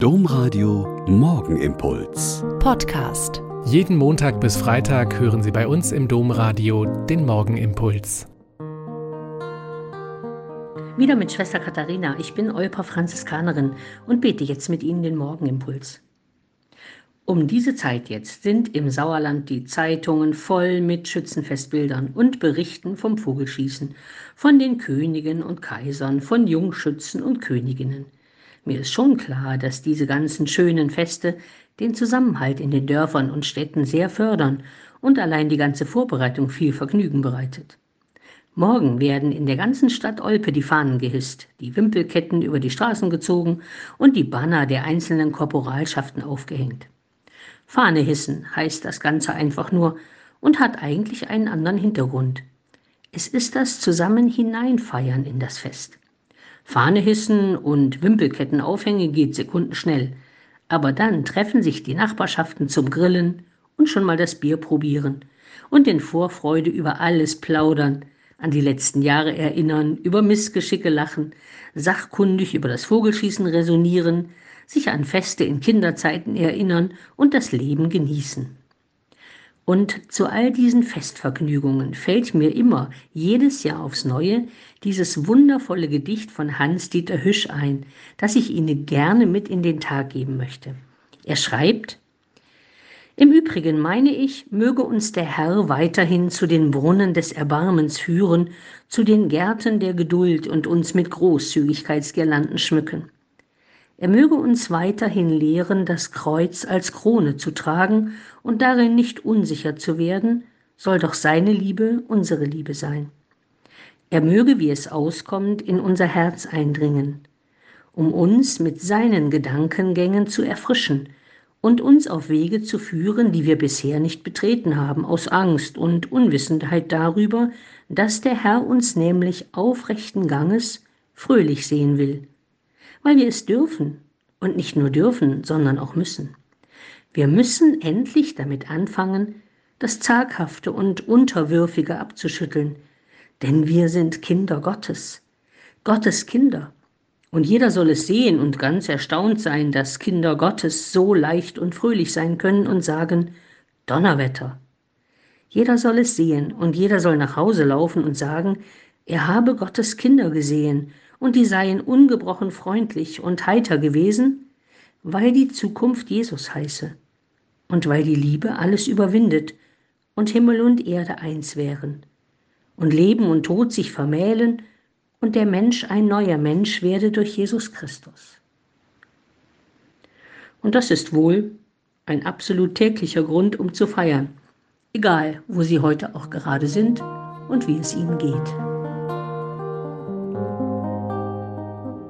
Domradio Morgenimpuls. Podcast. Jeden Montag bis Freitag hören Sie bei uns im Domradio den Morgenimpuls. Wieder mit Schwester Katharina. Ich bin Olper Franziskanerin und bete jetzt mit Ihnen den Morgenimpuls. Um diese Zeit jetzt sind im Sauerland die Zeitungen voll mit Schützenfestbildern und Berichten vom Vogelschießen, von den Königen und Kaisern, von Jungschützen und Königinnen. Mir ist schon klar, dass diese ganzen schönen Feste den Zusammenhalt in den Dörfern und Städten sehr fördern und allein die ganze Vorbereitung viel Vergnügen bereitet. Morgen werden in der ganzen Stadt Olpe die Fahnen gehisst, die Wimpelketten über die Straßen gezogen und die Banner der einzelnen Korporalschaften aufgehängt. Fahne hissen heißt das Ganze einfach nur und hat eigentlich einen anderen Hintergrund. Es ist das Zusammenhineinfeiern in das Fest. Fahne hissen und Wimpelketten aufhängen geht sekundenschnell. Aber dann treffen sich die Nachbarschaften zum Grillen und schon mal das Bier probieren und in Vorfreude über alles plaudern, an die letzten Jahre erinnern, über Missgeschicke lachen, sachkundig über das Vogelschießen resonieren, sich an Feste in Kinderzeiten erinnern und das Leben genießen. Und zu all diesen Festvergnügungen fällt mir immer jedes Jahr aufs Neue dieses wundervolle Gedicht von Hans-Dieter Hüsch ein, das ich Ihnen gerne mit in den Tag geben möchte. Er schreibt, im Übrigen meine ich, möge uns der Herr weiterhin zu den Brunnen des Erbarmens führen, zu den Gärten der Geduld und uns mit Großzügigkeitsgirlanden schmücken. Er möge uns weiterhin lehren, das Kreuz als Krone zu tragen und darin nicht unsicher zu werden, soll doch seine Liebe unsere Liebe sein. Er möge, wie es auskommt, in unser Herz eindringen, um uns mit seinen Gedankengängen zu erfrischen und uns auf Wege zu führen, die wir bisher nicht betreten haben, aus Angst und Unwissenheit darüber, dass der Herr uns nämlich aufrechten Ganges fröhlich sehen will weil wir es dürfen und nicht nur dürfen, sondern auch müssen. Wir müssen endlich damit anfangen, das Zaghafte und Unterwürfige abzuschütteln, denn wir sind Kinder Gottes, Gottes Kinder. Und jeder soll es sehen und ganz erstaunt sein, dass Kinder Gottes so leicht und fröhlich sein können und sagen, Donnerwetter. Jeder soll es sehen und jeder soll nach Hause laufen und sagen, er habe Gottes Kinder gesehen und die seien ungebrochen freundlich und heiter gewesen, weil die Zukunft Jesus heiße und weil die Liebe alles überwindet und Himmel und Erde eins wären und Leben und Tod sich vermählen und der Mensch ein neuer Mensch werde durch Jesus Christus. Und das ist wohl ein absolut täglicher Grund, um zu feiern, egal wo Sie heute auch gerade sind und wie es Ihnen geht.